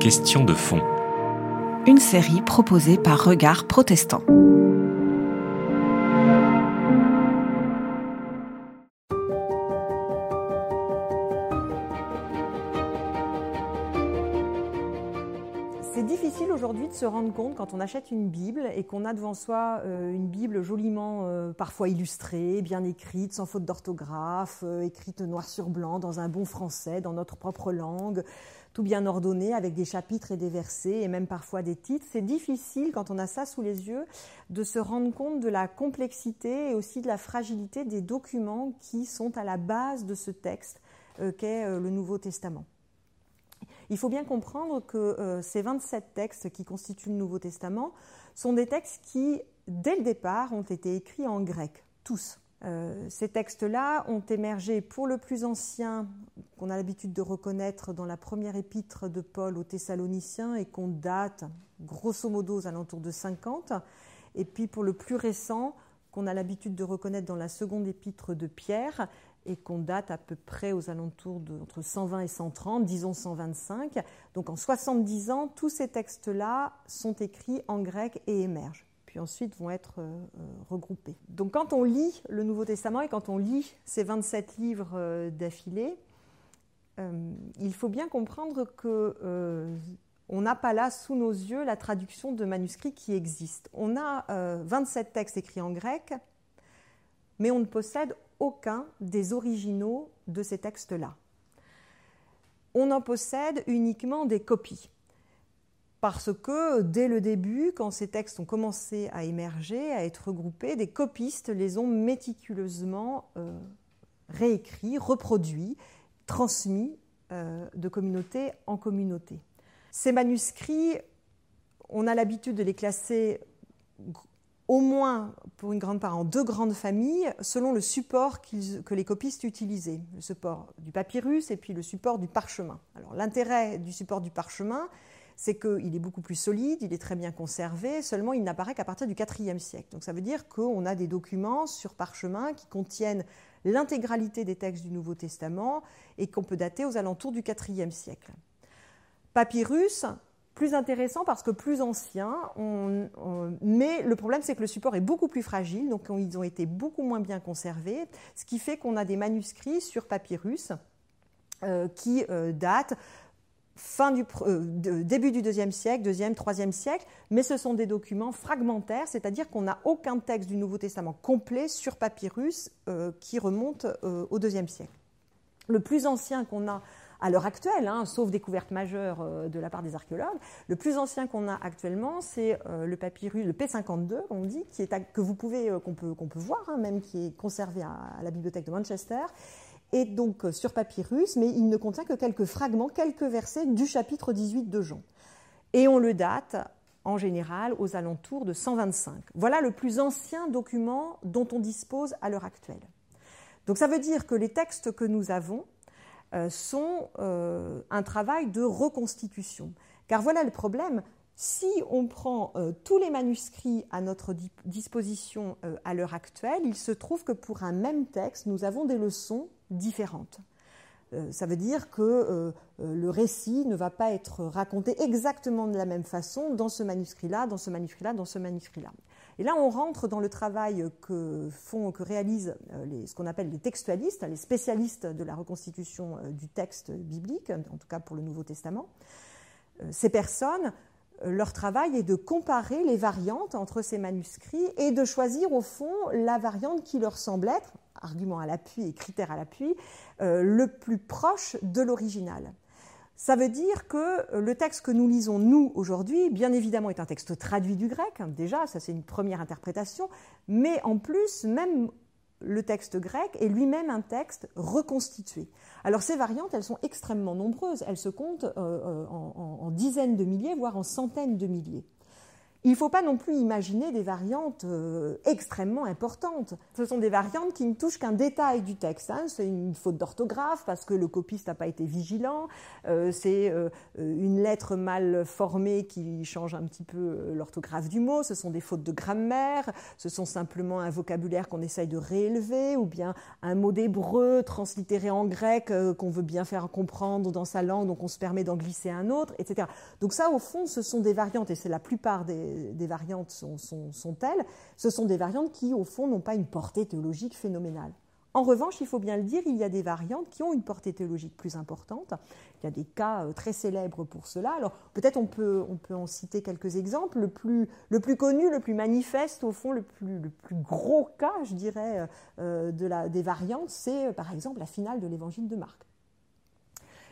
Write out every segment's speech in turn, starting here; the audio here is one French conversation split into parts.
Question de fond. Une série proposée par Regard Protestant. Compte quand on achète une Bible et qu'on a devant soi euh, une Bible joliment euh, parfois illustrée, bien écrite, sans faute d'orthographe, euh, écrite noir sur blanc dans un bon français, dans notre propre langue, tout bien ordonné avec des chapitres et des versets et même parfois des titres. C'est difficile quand on a ça sous les yeux de se rendre compte de la complexité et aussi de la fragilité des documents qui sont à la base de ce texte qu'est le Nouveau Testament. Il faut bien comprendre que euh, ces 27 textes qui constituent le Nouveau Testament sont des textes qui, dès le départ, ont été écrits en grec, tous. Euh, ces textes-là ont émergé pour le plus ancien, qu'on a l'habitude de reconnaître dans la première épître de Paul aux Thessaloniciens et qu'on date grosso modo aux alentours de 50, et puis pour le plus récent, qu'on a l'habitude de reconnaître dans la seconde épître de Pierre, et qu'on date à peu près aux alentours de entre 120 et 130, disons 125. Donc en 70 ans, tous ces textes-là sont écrits en grec et émergent, puis ensuite vont être euh, euh, regroupés. Donc quand on lit le Nouveau Testament et quand on lit ces 27 livres euh, d'affilée, il faut bien comprendre que on n'a pas là sous nos yeux la traduction de manuscrits qui existent. On a 27 textes écrits en grec, mais on ne possède aucun des originaux de ces textes-là. On en possède uniquement des copies. Parce que dès le début, quand ces textes ont commencé à émerger, à être regroupés, des copistes les ont méticuleusement euh, réécrits, reproduits, transmis euh, de communauté en communauté. Ces manuscrits, on a l'habitude de les classer au moins pour une grande part en deux grandes familles, selon le support que les copistes utilisaient, le support du papyrus et puis le support du parchemin. Alors l'intérêt du support du parchemin, c'est qu'il est beaucoup plus solide, il est très bien conservé, seulement il n'apparaît qu'à partir du IVe siècle. Donc ça veut dire qu'on a des documents sur parchemin qui contiennent l'intégralité des textes du Nouveau Testament et qu'on peut dater aux alentours du IVe siècle. Papyrus, plus intéressant parce que plus ancien, mais le problème c'est que le support est beaucoup plus fragile, donc ils ont été beaucoup moins bien conservés, ce qui fait qu'on a des manuscrits sur papyrus euh, qui euh, datent fin du, euh, début du deuxième siècle, deuxième, troisième siècle, mais ce sont des documents fragmentaires, c'est-à-dire qu'on n'a aucun texte du Nouveau Testament complet sur papyrus qui remonte au deuxième siècle. Le plus ancien qu'on a à l'heure actuelle, hein, sauf découverte majeure euh, de la part des archéologues. Le plus ancien qu'on a actuellement, c'est euh, le papyrus, le P52, on dit, que vous pouvez, euh, qu'on peut, peut voir, hein, même qui est conservé à, la bibliothèque de Manchester, et donc sur papyrus, mais il ne contient que quelques fragments, quelques versets du chapitre 18 de Jean. Et on le date en général aux alentours de 125. Voilà le plus ancien document dont on dispose à l'heure actuelle. Donc ça veut dire que les textes que nous avons sont euh, un travail de reconstitution. Car voilà le problème, si on prend euh, tous les manuscrits à notre disposition à l'heure actuelle, il se trouve que pour un même texte, nous avons des leçons différentes. ça veut dire que le récit ne va pas être raconté exactement de la même façon dans ce manuscrit-là, dans ce manuscrit-là, dans ce manuscrit-là. Et là, on rentre dans le travail que font, que réalisent euh, ce qu'on appelle les textualistes, les spécialistes de la reconstitution euh, du texte biblique, en tout cas pour le Nouveau Testament. Euh, ces personnes, leur travail est de comparer les variantes entre ces manuscrits et de choisir au fond la variante qui leur semble être, argument à l'appui et critère à l'appui, le plus proche de l'original. Ça veut dire que euh, le texte que nous lisons, nous, aujourd'hui, bien évidemment, est un texte traduit du grec, hein, déjà, ça c'est une première interprétation, mais en plus, même le texte grec est lui-même un texte reconstitué. Alors ces variantes, elles sont extrêmement nombreuses, elles se comptent euh, euh, en, dizaines de milliers, voire en centaines de milliers. Il ne faut pas non plus imaginer des variantes euh, extrêmement importantes. Ce sont des variantes qui ne touchent qu'un détail du texte. Hein. C'est une faute d'orthographe parce que le copiste n'a pas été vigilant. Euh, c'est euh, une lettre mal formée qui change un petit peu l'orthographe du mot. Ce sont des fautes de grammaire. Ce sont simplement un vocabulaire qu'on essaye de réélever ou bien un mot d'hébreu translittéré en grec qu'on veut bien faire comprendre dans sa langue, donc on se permet d'en glisser un autre, etc. Donc ça, au fond, ce sont des variantes et c'est la plupart des des, variantes sont, telles, ce sont des variantes qui, au fond, n'ont pas une portée théologique phénoménale. En revanche, il faut bien le dire, il y a des variantes qui ont une portée théologique plus importante. Il y a des cas euh, très célèbres pour cela. Alors peut-être on peut, on peut en citer quelques exemples. Le plus, le plus connu, le plus manifeste, au fond, le plus, le plus gros cas, je dirais, euh, de la, des variantes, c'est euh, par exemple la finale de l'évangile de Marc.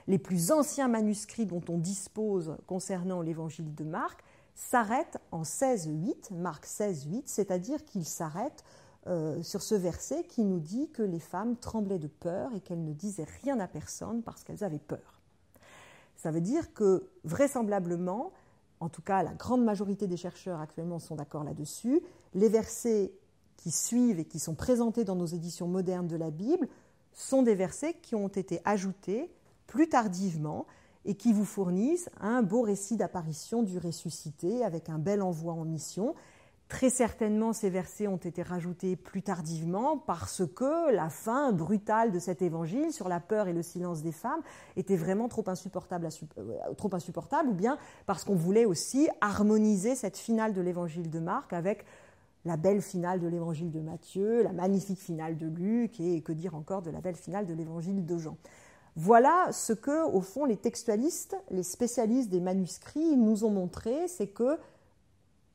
Les plus anciens manuscrits dont on dispose concernant l'évangile de Marc s'arrête en 16.8, Marc 16.8, c'est-à-dire qu'il s'arrête euh, sur ce verset qui nous dit que les femmes tremblaient de peur et qu'elles ne disaient rien à personne parce qu'elles avaient peur. Ça veut dire que vraisemblablement, en tout cas la grande majorité des chercheurs actuellement sont d'accord là-dessus, les versets qui suivent et qui sont présentés dans nos éditions modernes de la Bible sont des versets qui ont été ajoutés plus tardivement et qui vous fournissent un beau récit d'apparition du ressuscité avec un bel envoi en mission. Très certainement, ces versets ont été rajoutés plus tardivement parce que la fin brutale de cet évangile sur la peur et le silence des femmes était vraiment trop insupportable, euh, trop insupportable ou bien parce qu'on voulait aussi harmoniser cette finale de l'évangile de Marc avec la belle finale de l'évangile de Matthieu, la magnifique finale de Luc et que dire encore de la belle finale de l'évangile de Jean. Voilà ce que, au fond, les textualistes, les spécialistes des manuscrits nous ont montré, c'est que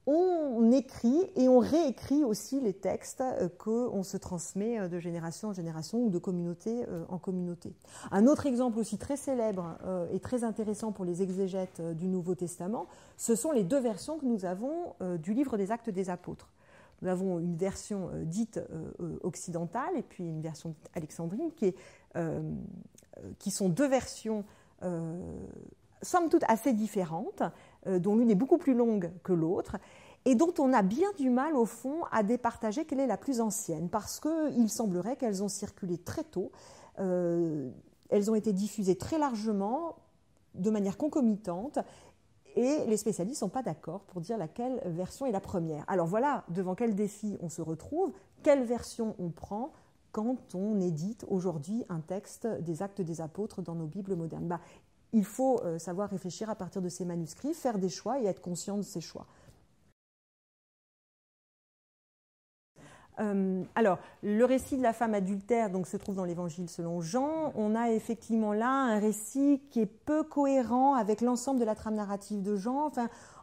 on écrit et on réécrit aussi les textes euh, qu'on se transmet euh, de génération en génération ou de communauté euh, en communauté. Un autre exemple aussi très célèbre et très intéressant pour les exégètes du Nouveau Testament, ce sont les deux versions que nous avons du livre des Actes des Apôtres. Nous avons une version dite occidentale et puis une version dite alexandrine qui est qui sont deux versions, euh, somme toute assez différentes, euh, dont l'une est beaucoup plus longue que l'autre, et dont on a bien du mal, au fond, à départager quelle est la plus ancienne, parce qu'il semblerait qu'elles ont circulé très tôt, elles ont été diffusées très largement, de manière concomitante, et les spécialistes ne sont pas d'accord pour dire laquelle version est la première. Alors voilà devant quel défi on se retrouve, quelle version on prend, quand on édite aujourd'hui un texte des actes des apôtres dans nos Bibles modernes bah, Il faut euh, savoir réfléchir à partir de ces manuscrits, faire des choix et être conscient de ces choix. Euh, alors, le récit de la femme adultère donc, se trouve dans l'évangile selon Jean. On a effectivement là un récit qui est peu cohérent avec l'ensemble de la trame narrative de Jean.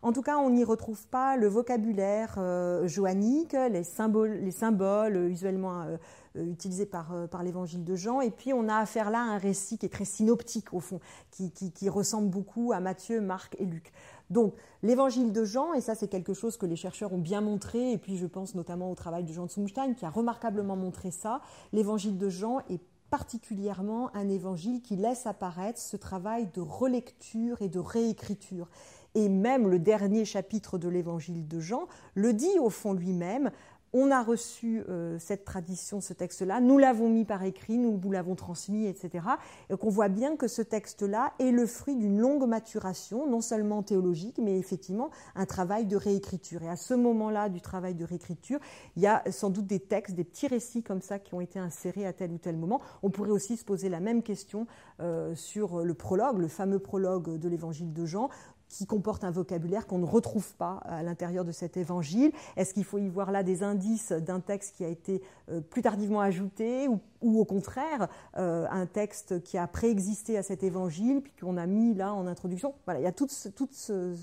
En tout cas, on n'y retrouve pas le vocabulaire euh, joannique, les symboles, les symboles usuellement euh, euh, par l'évangile de Jean. Et puis on a affaire là à un récit qui est très synoptique au fond, qui, qui, ressemble beaucoup à Matthieu, Marc et Luc. Donc l'évangile de Jean, et ça c'est quelque chose que les chercheurs ont bien montré, et puis je pense notamment au travail de Jean Zumstein qui a remarquablement montré ça, l'évangile de Jean est particulièrement un évangile qui laisse apparaître ce travail de relecture et de réécriture. Et même le dernier chapitre de l'évangile de Jean le dit au fond lui-même, on a reçu euh, cette tradition, ce texte-là, nous l'avons mis par écrit, nous vous l'avons transmis, etc. Et qu'on voit bien que ce texte-là est le fruit d'une longue maturation, non seulement théologique, mais effectivement un travail de réécriture. Et à ce moment-là du travail de réécriture, il y a sans doute des textes, des petits récits comme ça qui ont été insérés à tel ou tel moment. On pourrait aussi se poser la même question euh, sur le prologue, le fameux prologue de l'évangile de Jean, qui comporte un vocabulaire qu'on ne retrouve pas à l'intérieur de cet évangile. Est-ce qu'il faut y voir là des indices d'un texte qui a été euh, plus tardivement ajouté ou, au contraire euh, un texte qui a préexisté à cet évangile puis qu'on a mis là en introduction? Voilà, il y a tout ce,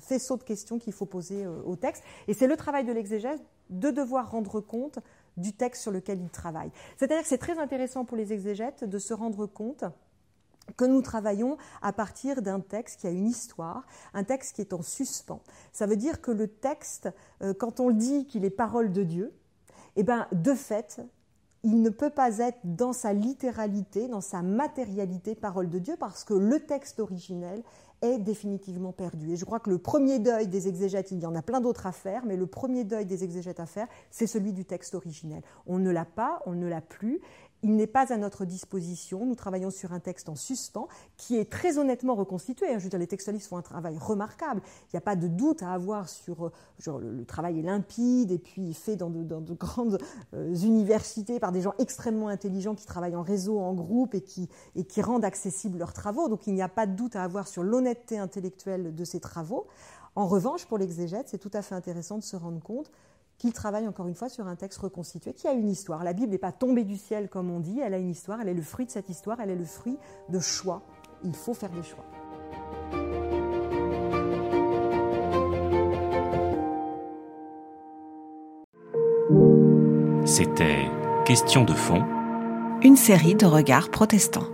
faisceau de questions qu'il faut poser euh, au texte. Et c'est le travail de l'exégèse de devoir rendre compte du texte sur lequel il travaille. C'est-à-dire que c'est très intéressant pour les exégètes de se rendre compte que nous travaillons à partir d'un texte qui a une histoire, un texte qui est en suspens. Ça veut dire que le texte, euh, quand on dit qu'il est parole de Dieu, eh ben, de fait, il ne peut pas être dans sa littéralité, dans sa matérialité, parole de Dieu, parce que le texte originel est définitivement perdu. Et je crois que le premier deuil des exégètes, il y en a plein d'autres à faire, mais le premier deuil des exégètes à faire, c'est celui du texte originel. On ne l'a pas, on ne l'a plus, il n'est pas à notre disposition. Nous travaillons sur un texte en suspens qui est très honnêtement reconstitué. Je veux dire, les textualistes font un travail remarquable. Il n'y a pas de doute à avoir sur. Genre, le, travail est limpide et puis fait dans de, grandes euh, universités par des gens extrêmement intelligents qui travaillent en réseau, en groupe et qui, et qui rendent accessibles leurs travaux. Donc il n'y a pas de doute à avoir sur l'honnêteté intellectuelle de ces travaux. En revanche, pour l'exégète, c'est tout à fait intéressant de se rendre compte qu'il travaille encore une fois sur un texte reconstitué qui a une histoire. La Bible n'est pas tombée du ciel comme on dit, elle a une histoire, elle est le fruit de cette histoire, elle est le fruit de choix. Il faut faire des choix. C'était Question de fond. Une série de regards protestants.